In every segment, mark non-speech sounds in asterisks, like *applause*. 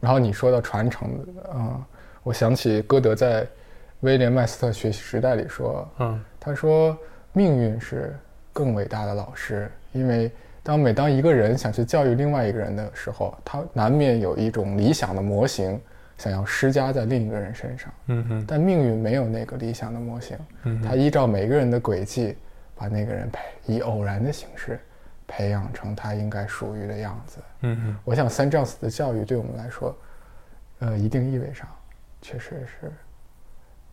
然后你说到传承啊，嗯，我想起歌德在威廉麦斯特学习时代里说，嗯。他说命运是更伟大的老师，因为当每当一个人想去教育另外一个人的时候，他难免有一种理想的模型想要施加在另一个人身上，嗯嗯但命运没有那个理想的模型，嗯他依照每个人的轨迹，把那个人培以偶然的形式培养成他应该属于的样子。嗯嗯我想三丈子的教育对我们来说，呃，一定意味上确实是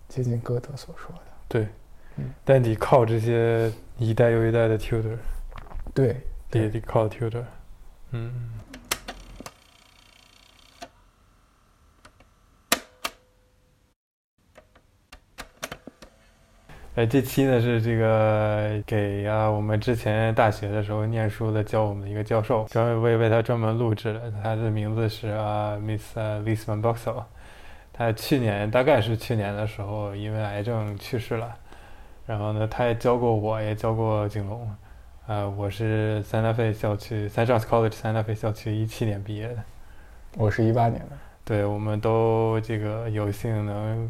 接近歌德所说的。对嗯，但得靠这些一代又一代的 tutor，对，得得靠 tutor。嗯，哎，这期呢是这个给啊我们之前大学的时候念书的教我们的一个教授，专门为为他专门录制的。他的名字是啊 Miss Liz Van Boxel。他去年大概是去年的时候因为癌症去世了。然后呢，他也教过我，也教过景龙。呃，我是三大费校区 St. John's College 三大费校区一七年毕业的。我是一八年的。对，我们都这个有幸能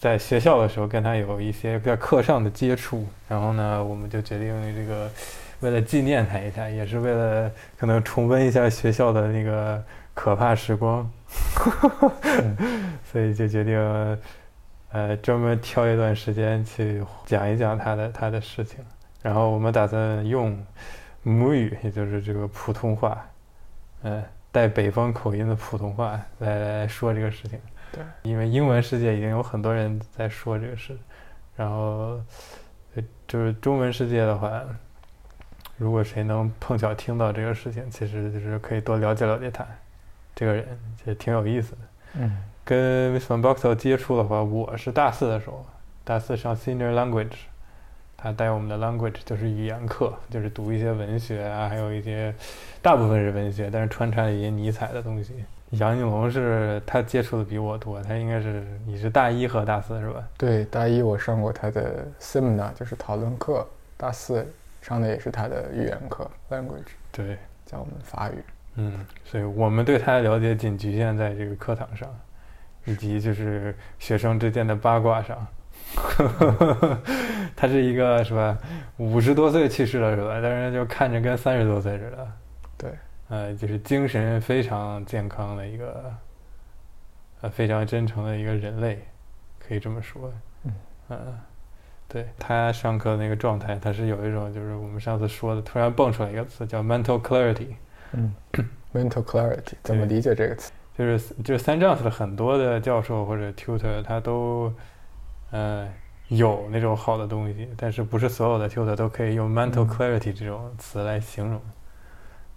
在学校的时候跟他有一些在课上的接触，然后呢，我们就决定这个为了纪念他一下，也是为了可能重温一下学校的那个可怕时光，*laughs* 所以就决定呃专门挑一段时间去讲一讲他的他的事情，然后我们打算用母语，也就是这个普通话，呃。带北方口音的普通话来来说这个事情，对，因为英文世界已经有很多人在说这个事，然后，就是中文世界的话，如果谁能碰巧听到这个事情，其实就是可以多了解了解他这个人，其实挺有意思的。嗯，跟 Miss Van Boxel 接触的话，我是大四的时候，大四上 Senior Language。他带我们的 language 就是语言课，就是读一些文学啊，还有一些大部分是文学，但是穿插一些尼采的东西。杨景龙是他接触的比我多，他应该是你是大一和大四是吧？对，大一我上过他的 seminar，就是讨论课；大四上的也是他的语言课 language，对，教我们法语。嗯，所以我们对他的了解仅局限在这个课堂上，以及就是学生之间的八卦上。*laughs* 他是一个是吧？五十多岁去世了是吧？但是就看着跟三十多岁似的。对，呃，就是精神非常健康的一个，呃，非常真诚的一个人类，可以这么说。嗯，呃，对他上课那个状态，他是有一种就是我们上次说的，突然蹦出来一个词叫 mental clarity。嗯，*clears throat* mental clarity 怎么理解这个词？就是就是三丈子的很多的教授或者 tutor 他都。呃，有那种好的东西，但是不是所有的 tutor 都可以用 mental clarity 这种词来形容。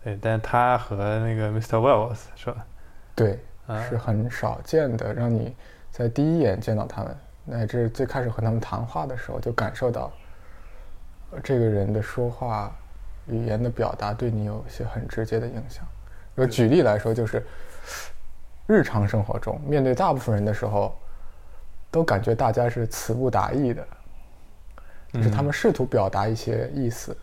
对，但他和那个 Mr. Wells 是吧？对，啊是很少见的，让你在第一眼见到他们，乃至最开始和他们谈话的时候，就感受到这个人的说话语言的表达对你有一些很直接的影响。就举例来说，就是日常生活中面对大部分人的时候。都感觉大家是词不达意的，就是他们试图表达一些意思，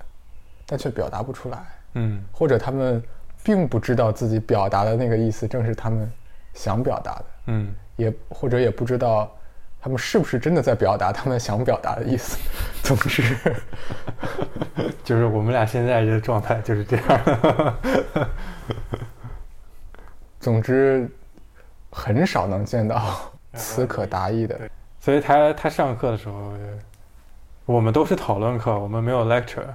但却表达不出来。嗯，或者他们并不知道自己表达的那个意思正是他们想表达的。嗯，也或者也不知道他们是不是真的在表达他们想表达的意思。*laughs* 总之，*laughs* 就是我们俩现在这个状态就是这样。*laughs* 总之，很少能见到。词可达意的，所以他他上课的时候，我们都是讨论课，我们没有 lecture，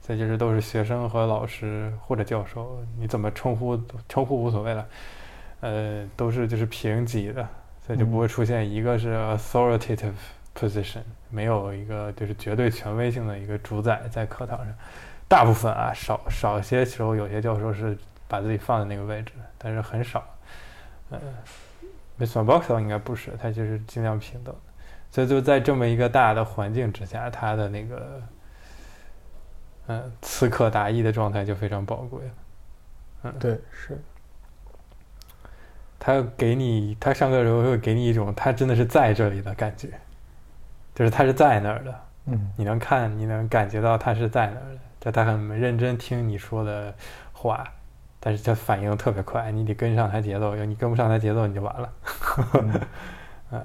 所以就是都是学生和老师或者教授，你怎么称呼称呼无所谓了，呃，都是就是平级的，所以就不会出现一个是 authoritative position，没有一个就是绝对权威性的一个主宰在课堂上，大部分啊少少些时候有些教授是把自己放在那个位置，但是很少，Van Boxel 应该不是，他就是尽量平等，所以就在这么一个大的环境之下，他的那个，嗯，刺客达意的状态就非常宝贵了。嗯，对，是。他给你，他上课的时候会给你一种他真的是在这里的感觉，就是他是在那儿的。嗯，你能看，你能感觉到他是在那儿的，就他很认真听你说的话，但是他反应特别快，你得跟上他节奏，要你跟不上他节奏你就完了。嗯嗯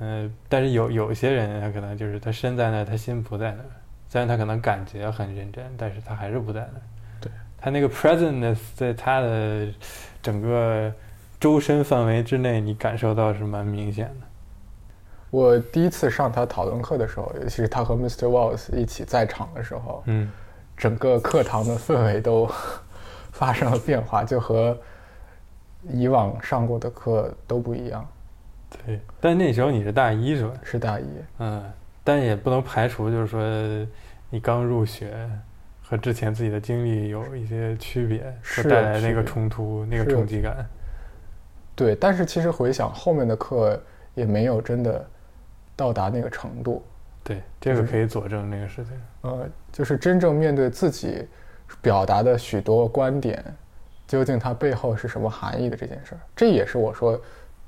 嗯，*laughs* 但是有有些人他可能就是他身在那儿，他心不在那儿，虽然他可能感觉很认真，但是他还是不在那儿。对，他那个 presentness 在他的整个周身范围之内，你感受到是蛮明显的。我第一次上他讨论课的时候，尤其是他和 Mr. Walls 一起在场的时候，嗯整个课堂的氛围都发生了变化，就和以往上过的课都不一样。对，但那时候你是大一是吧？是大一，嗯，但也不能排除，就是说你刚入学和之前自己的经历有一些区别，是带来那个冲突、那个冲击感。对，但是其实回想后面的课也没有真的到达那个程度。对，这个可以佐证那个事情。呃，就是真正面对自己表达的许多观点，究竟它背后是什么含义的这件事儿，这也是我说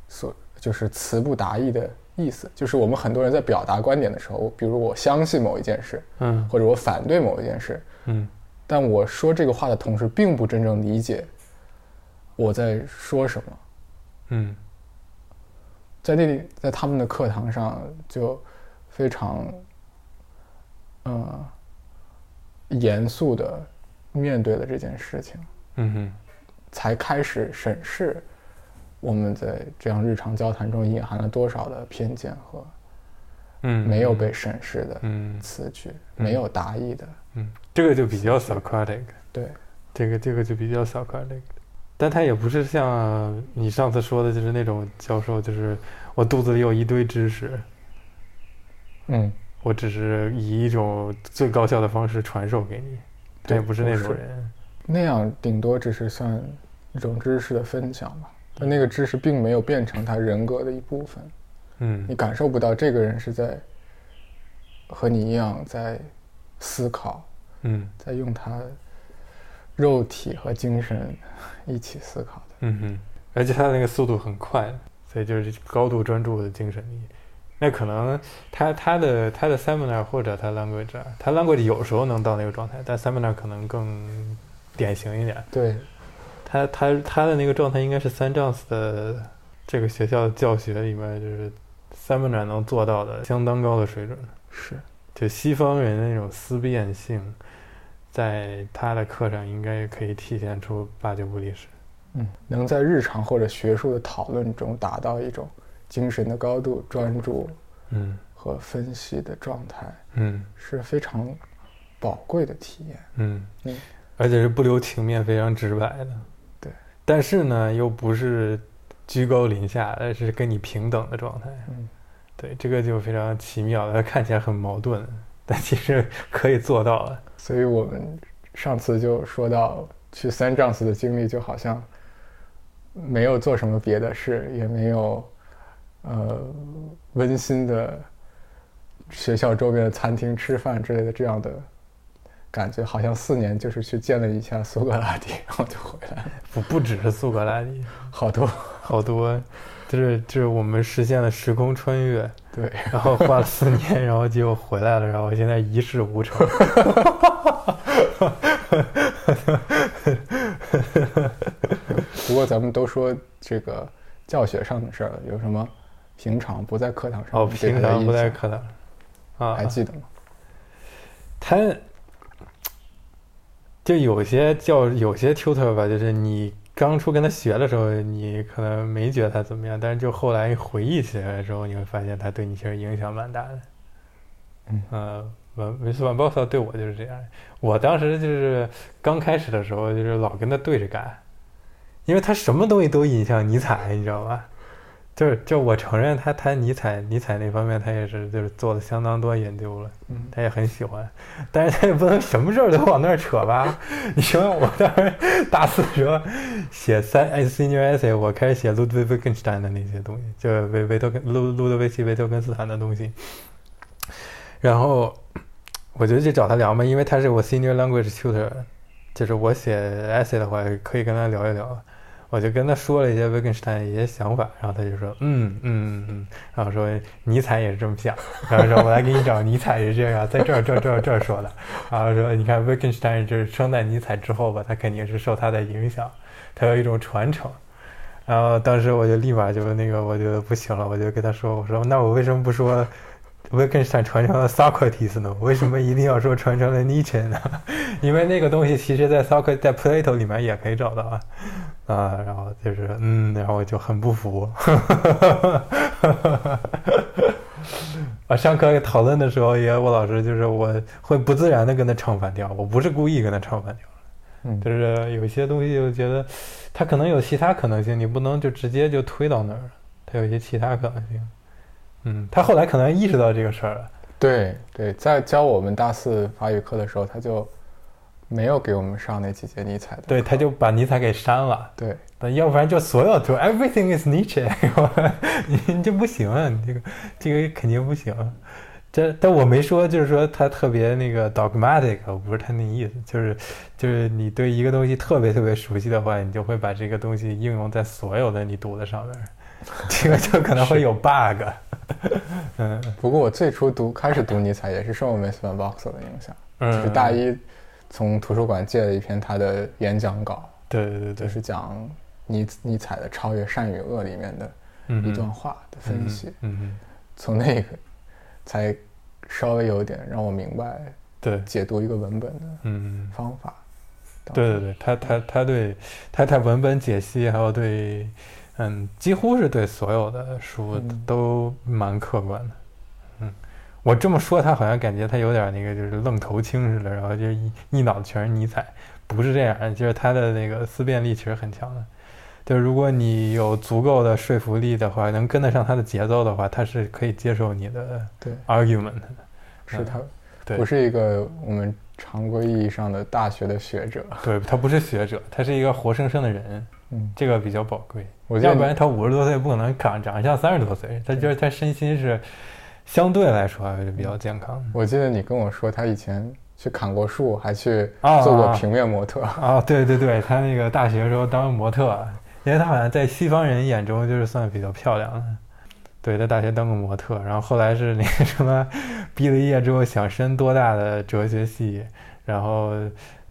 所就是词不达意的意思。就是我们很多人在表达观点的时候，比如我相信某一件事，嗯或者我反对某一件事，嗯但我说这个话的同时，并不真正理解我在说什么。嗯在那里，在他们的课堂上就非常，呃，严肃的面对了这件事情，嗯哼才开始审视我们在这样日常交谈中隐含了多少的偏见和嗯，没有被审视的嗯词句，没有达意的，嗯，这个就比较 Socratic，对，这个这个就比较 Socratic，但他也不是像你上次说的，就是那种教授，就是我肚子里有一堆知识，嗯，我只是以一种最高效的方式传授给你，对也不是那种人。那样顶多只是算一种知识的分享吧，但那个知识并没有变成他人格的一部分。嗯你感受不到这个人是在和你一样在思考，嗯在用他肉体和精神一起思考的。嗯哼，而且他那个速度很快，所以就是高度专注的精神力。那可能他他的他的 seminar 或者他 language，啊他 language 有时候能到那个状态，但 seminar 可能更典型一点。对，他他他的那个状态应该是三 Jones 的这个学校的教学里面，就是 seminar 能做到的相当高的水准。是，就西方人的那种思辨性，在他的课上应该可以体现出八九不离十。嗯，能在日常或者学术的讨论中达到一种精神的高度、专注嗯和分析的状态，嗯是非常宝贵的体验。嗯嗯，而且是不留情面，非常直白的。对，但是呢，又不是居高临下，而是跟你平等的状态。嗯，对，这个就非常奇妙，它看起来很矛盾，但其实可以做到的。所以我们上次就说到去三丈寺的经历，就好像没有做什么别的事，也没有呃温馨的学校周边的餐厅吃饭之类的这样的感觉，好像四年就是去见了一下苏格拉底，然后就回来了，不不只是苏格拉底，好多。好多，就是就是我们实现了时空穿越，对，然后花了四年，然后结果回来了，然后现在一事无成。*laughs* 不过咱们都说这个教学上的事儿了，有什么平常不在课堂上哦，平常不在课堂啊，还记得吗？他就有些教有些 tutor 吧，就是你刚初跟他学的时候，你可能没觉得他怎么样，但是就后来回忆起来的时候，你会发现他对你其实影响蛮大的。嗯呃，文维斯万鲍萨对我就是这样。我当时就是刚开始的时候，就是老跟他对着干，因为他什么东西都引向尼采，你知道吧？就是就我承认他他尼采尼采那方面他也是就是做了相当多研究了。嗯，他也很喜欢，但是他也不能什么事儿都往那儿扯吧。你说我当时大四时候写三哎 senior essay，我开始写路德维根斯坦的那些东西，就维维特根路路德维希维特根斯坦的东西。然后我就去找他聊嘛，因为他是我 senior language tutor，就是我写 essay 的话可以跟他聊一聊。我就跟他说了一些维根斯坦的一些想法，然后他就说，嗯嗯嗯嗯，然后说尼采也是这么想，然后说我来给你找尼采是这样，在这儿这儿这儿这儿说的，然后说你看维根斯坦就是生在尼采之后吧，他肯定是受他的影响，他有一种传承。然后当时我就立马就那个我就不行了，我就跟他说，我说那我为什么不说？维根斯坦传承了 Socrates 呢？为什么一定要说传承了 Nietzsche 呢？*laughs* 因为那个东西其实，在 Socrates 在 Plato 里面也可以找到啊。啊，然后就是嗯，然后我就很不服。*laughs* 啊，上课讨论的时候，也我老师就是我会不自然的跟他唱反调，我不是故意跟他唱反调，嗯，就是有些东西就觉得他可能有其他可能性，你不能就直接就推到那儿，他有一些其他可能性。嗯，他后来可能意识到这个事儿了。对对，在教我们大四法语课的时候，他就没有给我们上那几节尼采的。对，他就把尼采给删了。对，那要不然就所有都 everything is Nietzsche，*laughs* 你这不行啊，你这个这个肯定不行。这但我没说，就是说他特别那个 dogmatic，不是他那意思，就是就是你对一个东西特别特别熟悉的话，你就会把这个东西应用在所有的你读的上面。*laughs* 这个就可能会有 bug，*laughs* 嗯。不过我最初读开始读尼采也是受梅斯 van boxer 的影响，嗯。就是大一从图书馆借了一篇他的演讲稿，对对对，就是讲尼尼采的《超越善与恶》里面的一段话的分析，嗯从那个才稍微有点让我明白，对。解读一个文本的嗯。方法，对对对，他他他对他他文本解析还有对。嗯，几乎是对所有的书都蛮客观的。嗯，我这么说，他好像感觉他有点那个，就是愣头青似的，然后就一一脑子全是尼采，不是这样，就是他的那个思辨力其实很强的。就如果你有足够的说服力的话，能跟得上他的节奏的话，他是可以接受你的对 argument 的。是他，不是一个我们常规意义上的大学的学者。对他不是学者，他是一个活生生的人。嗯，这个比较宝贵。我要不然他五十多岁不可能长长得像三十多岁，他就是他身心是相对来说还是比较健康。我记得你跟我说他以前去砍过树，还去做过平面模特啊。对对对，他那个大学时候当模特，因为他好像在西方人眼中就是算比较漂亮的。对，在大学当过模特，然后后来是那个什么，毕了业之后想升多大的哲学系，然后。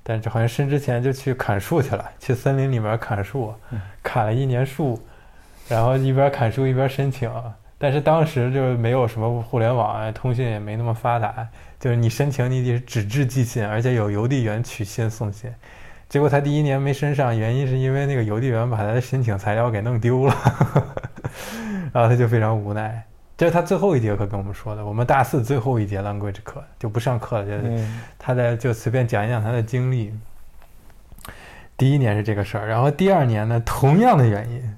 但是好像申之前就去砍树去了，去森林里面砍树，砍了一年树，然后一边砍树一边申请。但是当时就没有什么互联网啊，通讯也没那么发达，就是你申请你得纸质寄信，而且有邮递员取信送信。结果他第一年没申上，原因是因为那个邮递员把他的申请材料给弄丢了，*laughs* 然后他就非常无奈。这是他最后一节课跟我们说的。我们大四最后一节 language 课就不上课了，就他在就随便讲一讲他的经历。第一年是这个事儿，然后第二年呢，同样的原因，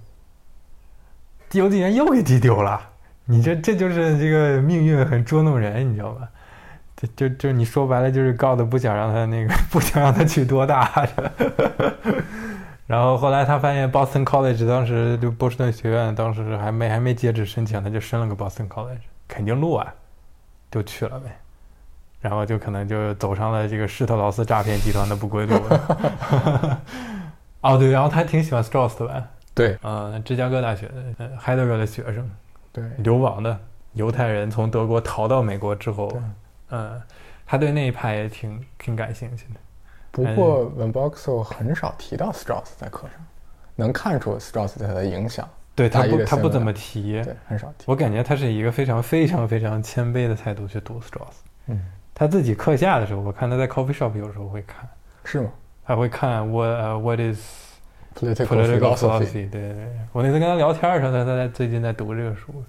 邮递员又给寄丢了。你这这就是这个命运很捉弄人，你知道吧？就就就你说白了就是告的不想让他那个不想让他去多大。*laughs* 然后后来他发现 Boston College 当时就波士顿学院当时还没还没截止申请，他就申了个 Boston College，肯定录啊，就去了呗。然后就可能就走上了这个施特劳斯诈骗集团的不归路。*laughs* 哦对，然后他挺喜欢 Strauss 的吧？对，呃，芝加哥大学的 Heidegger 的学生，对，流亡的犹太人从德国逃到美国之后，嗯，他对那一派也挺挺感兴趣的。不过 Van Boxel 很少提到 Strauss 在课上，能看出 Strauss 对他的影响。对他不，他不怎么提，对，很少提。我感觉他是一个非常非常非常谦卑的态度去读 Strauss。嗯，他自己课下的时候，我看他在 coffee shop 有时候会看。是吗？他会看 What What is political philosophy？对对对，我那次跟他聊天的时候，他他在最近在读这个书。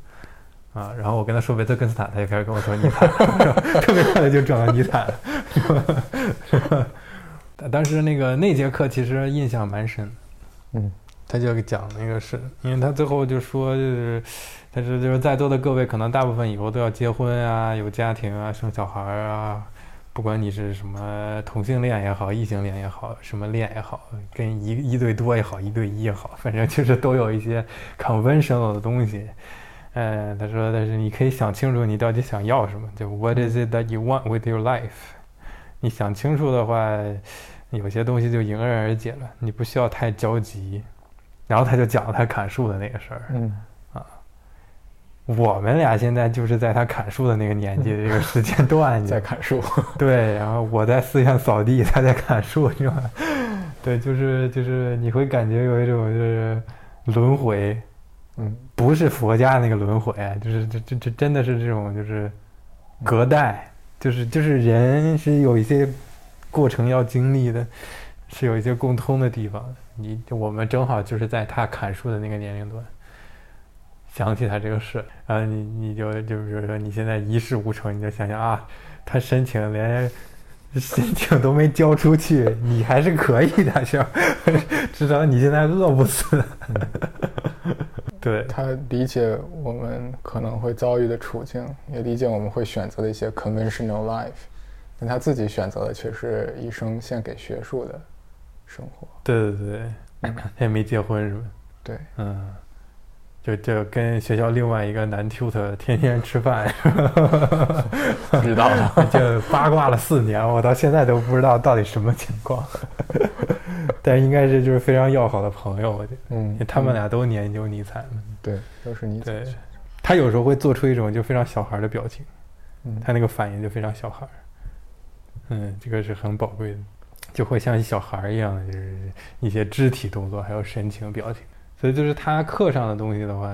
啊，然后我跟他说维特根斯坦，他就开始跟我说尼采，*laughs* 特别快的就转到尼采了。*laughs* 当时那个那节课其实印象蛮深，嗯，他就讲那个是，因为他最后就说，就是，他说就是在座的各位可能大部分以后都要结婚啊，有家庭啊，生小孩啊，不管你是什么同性恋也好，异性恋也好，什么恋也好，跟一一对多也好，一对一也好，反正就是都有一些 conventional 的东西。嗯，他说，但是你可以想清楚你到底想要什么，就 What is it that you want with your life？你想清楚的话。有些东西就迎刃而解了，你不需要太着急。然后他就讲了他砍树的那个事儿。嗯我们俩现在就是在他砍树的那个年纪的这个时间段，在砍树，*laughs* 对，然后我在寺院扫地，他在砍树，是吧？*laughs* 对，就是就是你会感觉有一种就是轮回，嗯不是佛家那个轮回，啊就是这这这真的是这种就是隔代，就是就是人是有一些过程要经历的，是有一些共通的地方的。你我们正好就是在他砍树的那个年龄段，想起他这个事，然后你你就就比如说你现在一事无成，你就想想啊，他申请连申请都没交出去，*laughs* 你还是可以的，就？*laughs* 至少你现在饿不死。对，他理解我们可能会遭遇的处境，也理解我们会选择的一些 conventional life，但他自己选择的却是一生献给学术的生活。对对对，他也 *clears throat* 没结婚是吧？对，嗯，就就跟学校另外一个男 tutor 天天吃饭，不 *laughs* 知道了。*laughs* 就八卦了四年，我到现在都不知道到底什么情况，*laughs* 但应该是就是非常要好的朋友，我觉得，嗯，他们俩都研究尼采嘛。对，都是你对，他有时候会做出一种就非常小孩的表情，嗯他那个反应就非常小孩儿，嗯，这个是很宝贵的，就会像小孩儿一样，就是一些肢体动作，还有神情表情。所以就是他课上的东西的话，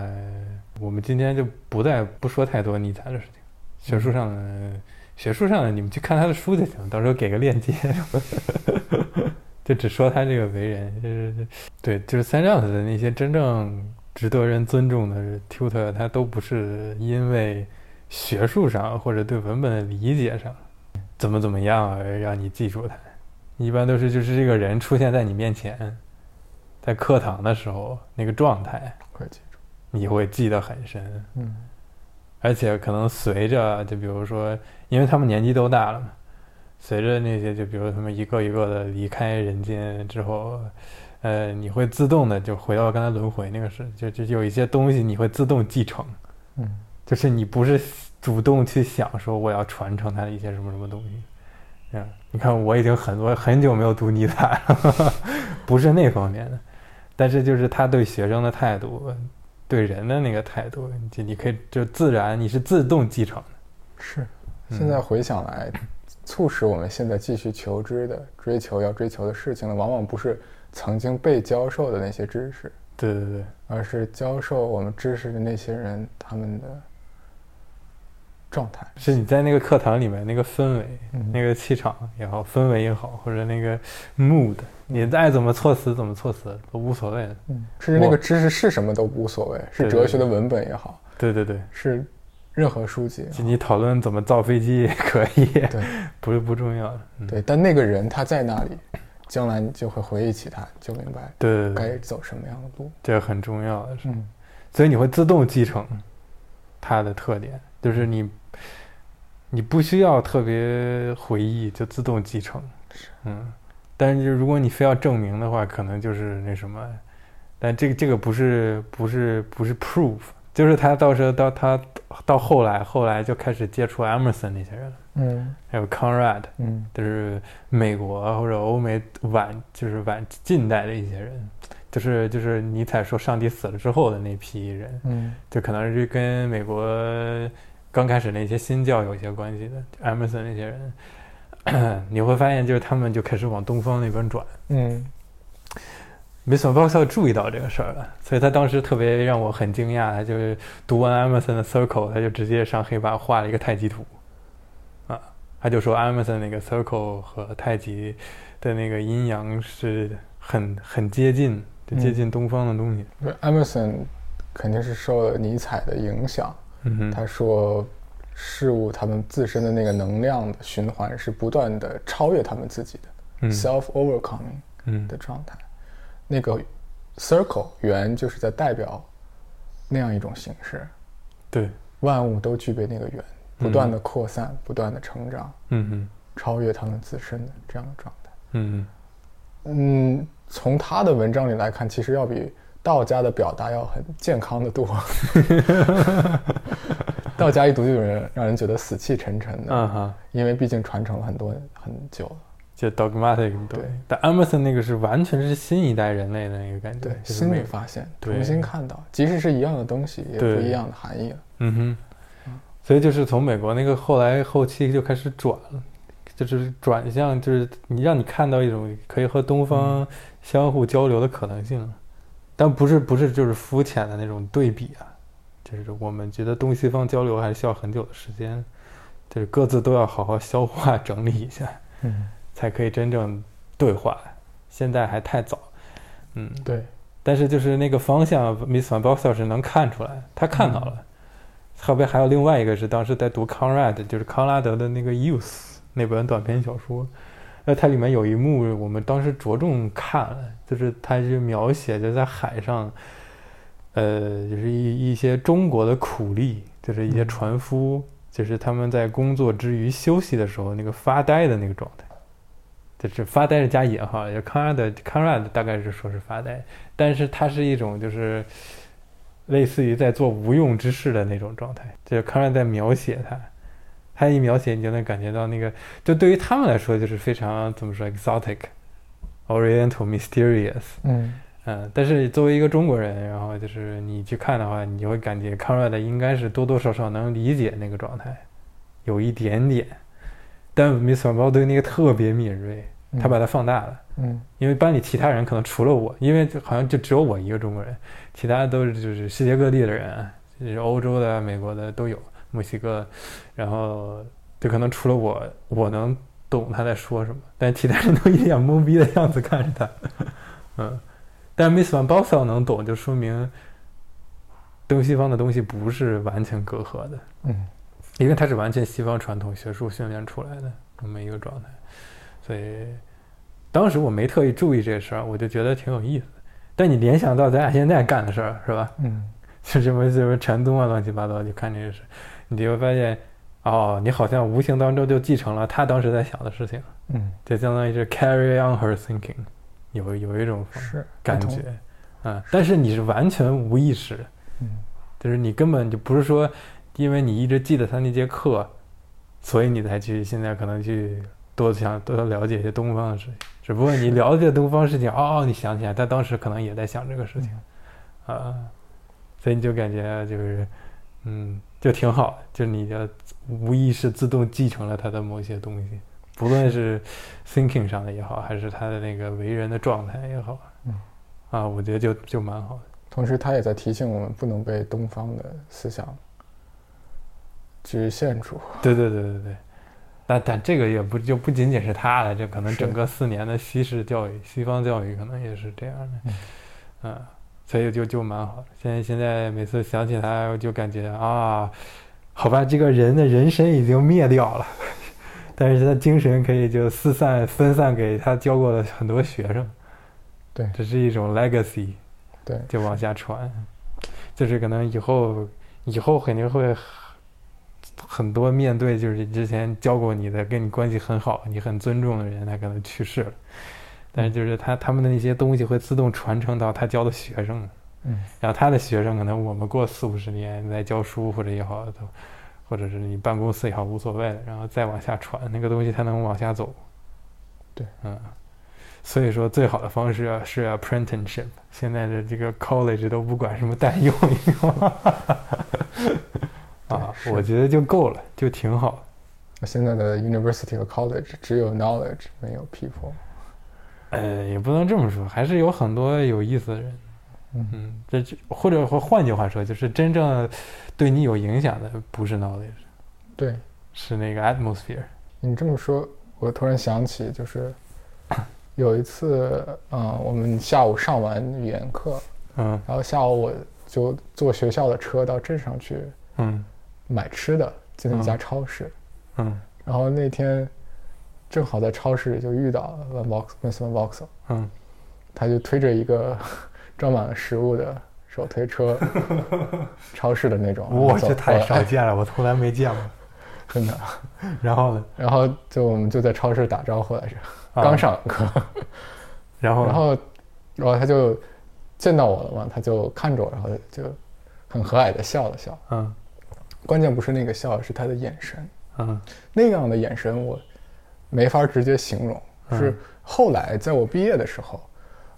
我们今天就不再不说太多尼采的事情，学术上的学术上的你们去看他的书就行，到时候给个链接，*laughs* 就只说他这个为人，就是对，就是三丈子的那些真正值得人尊重的 tutor，他都不是因为学术上或者对文本的理解上怎么怎么样而让你记住他，一般都是就是这个人出现在你面前，在课堂的时候那个状态，会记住。你会记得很深。嗯而且可能随着，就比如说，因为他们年纪都大了嘛，随着那些，就比如他们一个一个的离开人间之后，呃，你会自动的就回到刚才轮回那个事，就就有一些东西你会自动继承，嗯就是你不是主动去想说我要传承他的一些什么什么东西。嗯，你看我已经很多很久没有读尼采了，*laughs* 不是那方面的，但是就是他对学生的态度，对人的那个态度，就你可以就自然你是自动继承的。是。嗯现在回想来，促使我们现在继续求知的、追求要追求的事情呢，往往不是曾经被教授的那些知识，对对对，而是教授我们知识的那些人他们的状态。是你在那个课堂里面那个氛围、嗯那个气场也好，氛围也好，或者那个 mood，你爱怎么措辞怎么措辞都无所谓的。嗯，甚至那个知识是什么都无所谓，是哲学的文本也好，对对对，是任何书籍。就你讨论怎么造飞机也可以，对不是不重要的。嗯、对，但那个人他在那里，将来你就会回忆起他，就明白对该走什么样的路。这个很重要的是，嗯所以你会自动继承它的特点，就是你你不需要特别回忆就自动继承。嗯，但是如果你非要证明的话，可能就是那什么，但这个这个不是不是不是 proof，就是他到时候到他到后来后来就开始接触 Emerson 那些人了，嗯还有 Conrad，嗯就是美国或者欧美晚就是晚近代的一些人，就是就是尼采说上帝死了之后的那批人，嗯就可能是跟美国刚开始那些新教有一些关系的，Emerson 那些人，*coughs* 你会发现就是他们就开始往东方那边转。嗯没想到他注意到这个事儿了，所以他当时特别让我很惊讶，他就是读完 Emerson 的 Circle，他就直接上黑板画了一个太极图，啊，他就说 Emerson 那个 Circle 和太极的那个阴阳是很很接近，就接近东方的东西。对，Emerson 肯定是受了尼采的影响。嗯哼，他说，事物他们自身的那个能量的循环是不断的超越他们自己的、嗯 self overcoming 嗯的状态。那个 circle 圆就是在代表那样一种形式，对，万物都具备那个圆，不断的扩散，不断的成长，嗯哼，超越他们自身的这样的状态。嗯嗯，从他的文章里来看，其实要比道家的表达要很健康的多。*laughs* 道家一读就有人让人觉得死气沉沉的，哼，啊哈，因为毕竟传承了很多很久了。就 dogmatic 对但 Emerson 那个是完全是新一代人类的那个感觉，对，新就是每的发现，对重新看到，即使是一样的东西，也不一样的含义了。嗯哼，所以就是从美国那个后来后期就开始转了，就是转向，就是你让你看到一种可以和东方相互交流的可能性，但不是不是就是肤浅的那种对比啊，就是我们觉得东西方交流还是需要很久的时间，就是各自都要好好消化整理一下，嗯，才可以真正对话，现在还太早，嗯，对，但是就是那个方向，Miss Van Boxer 是能看出来，他看到了。后边还有另外一个是当时在读康 rad，就是康拉德的那个《Youth》那本短篇小说，那它里面有一幕我们当时着重看了，就是它就描写就在海上，呃，就是一一些中国的苦力，就是一些嗯船夫，就是他们在工作之余休息的时候那个发呆的那个状态。就是发呆是加引号，就康拉的康拉的大概是说是发呆，但是它是一种就是类似于在做无用之事的那种状态，就是康拉在描写他，他一描写你就能感觉到那个，就对于他们来说就是非常怎么说 exotic、oriental、mysterious，嗯。嗯，但是作为一个中国人，然后就是你去看的话，你就会感觉康拉的应该是多多少少能理解那个状态，有一点点，但 Miss Van Ball 对那个特别敏锐，嗯，他把它放大了。嗯。因为班里其他人可能除了我，因为好像就只有我一个中国人，其他都是就是世界各地的人，就是欧洲的、美国的都有，墨西哥，然后就可能除了我，我能懂他在说什么，但其他人都一脸懵逼的样子看着他，嗯，但 Miss Van Bossel 能懂，就说明东西方的东西不是完全隔阂的，嗯因为它是完全西方传统学术训练出来的这么一个状态，所以当时我没特意注意这事儿，我就觉得挺有意思的。但你联想到咱俩现在干的事儿，是吧？嗯 *laughs* 就什么什么禅宗啊，乱七八糟，就看这个事，你就会发现，哦，你好像无形当中就继承了他当时在想的事情，嗯，就相当于是 carry on her thinking，有有一种是感觉，嗯，但是你是完全无意识，嗯就是你根本就不是说，因为你一直记得他那节课，所以你才去现在可能去多想多了解一些东方的事情。只不过你了解东方事情，哦，你想起来，他当时可能也在想这个事情，啊，所以你就感觉就是，嗯，就挺好的，就是你的无意识自动继承了他的某些东西，不论是 thinking 上的也好，还是他的那个为人的状态也好，嗯，啊，我觉得就就蛮好的。同时，他也在提醒我们不能被东方的思想局限住。对对对对对，但但这个也不就不仅仅是他了，这可能整个四年的西式教育、西方教育可能也是这样的，嗯。嗯，所以就就蛮好的。现在现在每次想起他，我就感觉啊，好吧，这个人的人身已经灭掉了，*laughs* 但是他精神可以就四散分散给他教过的很多学生，对。这是一种 legacy，对，就往下传，就是可能以后以后肯定会很多面对就是之前教过你的、跟你关系很好、你很尊重的人，他可能去世了，但是就是他他们的那些东西会自动传承到他教的学生，嗯然后他的学生可能我们过四五十年在教书或者也好，都或者是你办公室也好无所谓了，然后再往下传那个东西，才能往下走。对，嗯，所以说最好的方式啊是 apprenticeship。现在的这个 college 都不管什么带用用，*laughs* 啊，我觉得就够了，就挺好。现在的 university 和 college 只有 knowledge 没有 people。呃，也不能这么说，还是有很多有意思的人。嗯嗯，这就或者或换句话说，就是真正对你有影响的不是 knowledge，对是那个 atmosphere。你这么说，我突然想起，就是有一次，嗯、我们下午上完语言课，嗯然后下午我就坐学校的车到镇上去嗯买吃的，进了一家嗯超市。嗯然后那天正好在超市里就遇到 Van Box Miss Van Box，嗯，他就推着一个 *laughs* 装满了食物的手推车，*laughs* 超市的那种。然后哇，这太少见了，我从来没见过。*laughs* 真的。然后呢？然后就我们就在超市打招呼来着，啊刚上完课，然后然后然后他就见到我了嘛，他就看着我，然后就很和蔼的笑了笑。嗯关键不是那个笑，是他的眼神。嗯那样的眼神我没法直接形容，是后来在我毕业的时候，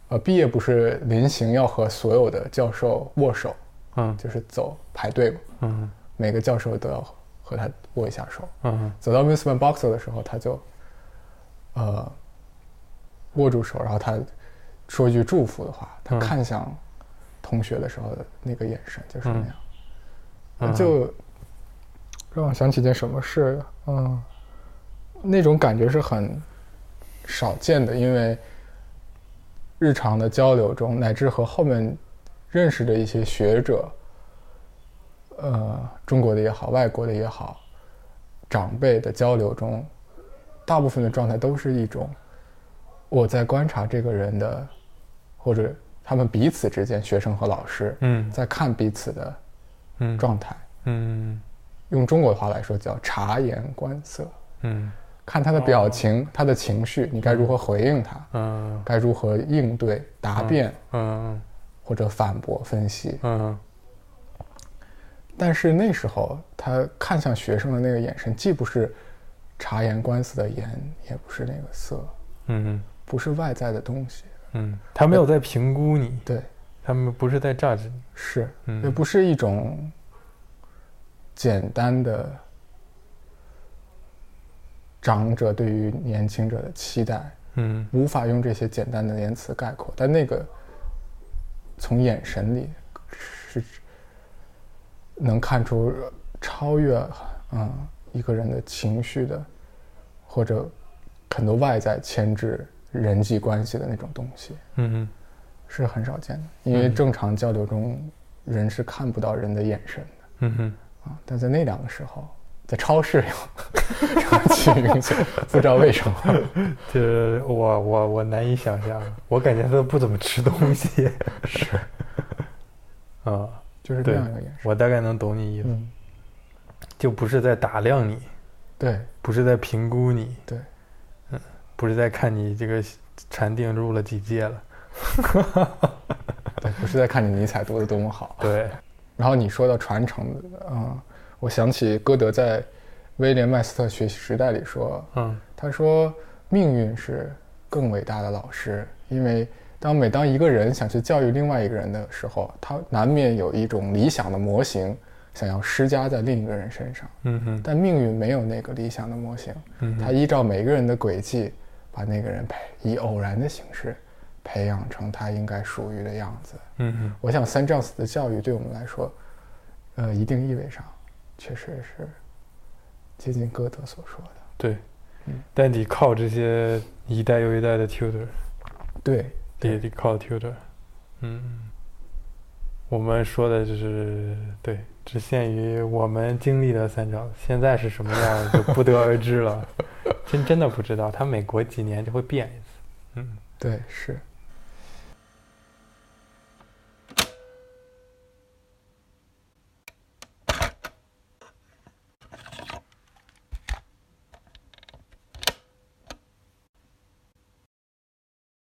呃，毕业不是临行要和所有的教授握手，嗯。就是走排队嘛，嗯。每个教授都要和他握一下手。嗯。走到 Miss Van Boxer 的时候，他就呃握住手，然后他说一句祝福的话，他嗯。看向同学的时候的那个眼神就是那样，嗯就让我想起件什么事，嗯，那种感觉是很少见的，因为日常的交流中，乃至和后面认识的一些学者，呃，中国的也好，外国的也好，长辈的交流中，大部分的状态都是一种我在观察这个人的，或者他们彼此之间，学生和老师嗯。在看彼此的嗯状态。嗯。用中国的话来说叫察言观色，嗯看他的表情、他的情绪，你该如何回应他，嗯。该如何应对、答辩、嗯。或者反驳、分析。嗯。但是那时候他看向学生的那个眼神，既不是察言观色的言，也不是那个色，嗯。不是外在的东西。嗯，他没有在评估你，对，他们不是在 judge 你，是，嗯。也不是一种简单的长者对于年轻者的期待。嗯无法用这些简单的言辞概括，但那个从眼神里是能看出超越嗯一个人的情绪的，或者很多外在牵制人际关系的那种东西，嗯是很少见的。因为嗯正常交流中，人是看不到人的眼神的嗯哼。啊，但在那两个时候，在超市有这么去明显，不知道为什么。*laughs* 这我我我难以想象，我感觉他都不怎么吃东西。*laughs* 是，*laughs* 啊，就是这样一个眼神。我大概能懂你意思，嗯，就不是在打量你，对不是在评估你，对，嗯，不是在看你这个禅定入了几届了，对，不是在看你尼采读的多么好。对，然后你说到传承的，嗯，我想起歌德在威廉麦斯特学习时代里说，嗯他说命运是更伟大的老师，因为当每当一个人想去教育另外一个人的时候，他难免有一种理想的模型想要施加在另一个人身上，嗯哼但命运没有那个理想的模型，嗯他依照每个人的轨迹，把那个人培以偶然的形式培养成他应该属于的样子。嗯哼我想三丈子的教育对我们来说，呃，一定意味上确实是接近歌德所说的。对嗯，但得靠这些一代又一代的 tutor，对，得得靠 tutor，嗯，我们说的就是对，只限于我们经历的三章，现在是什么样就不得而知了，*laughs* 真真的不知道，它每隔几年就会变一次，嗯。对，是。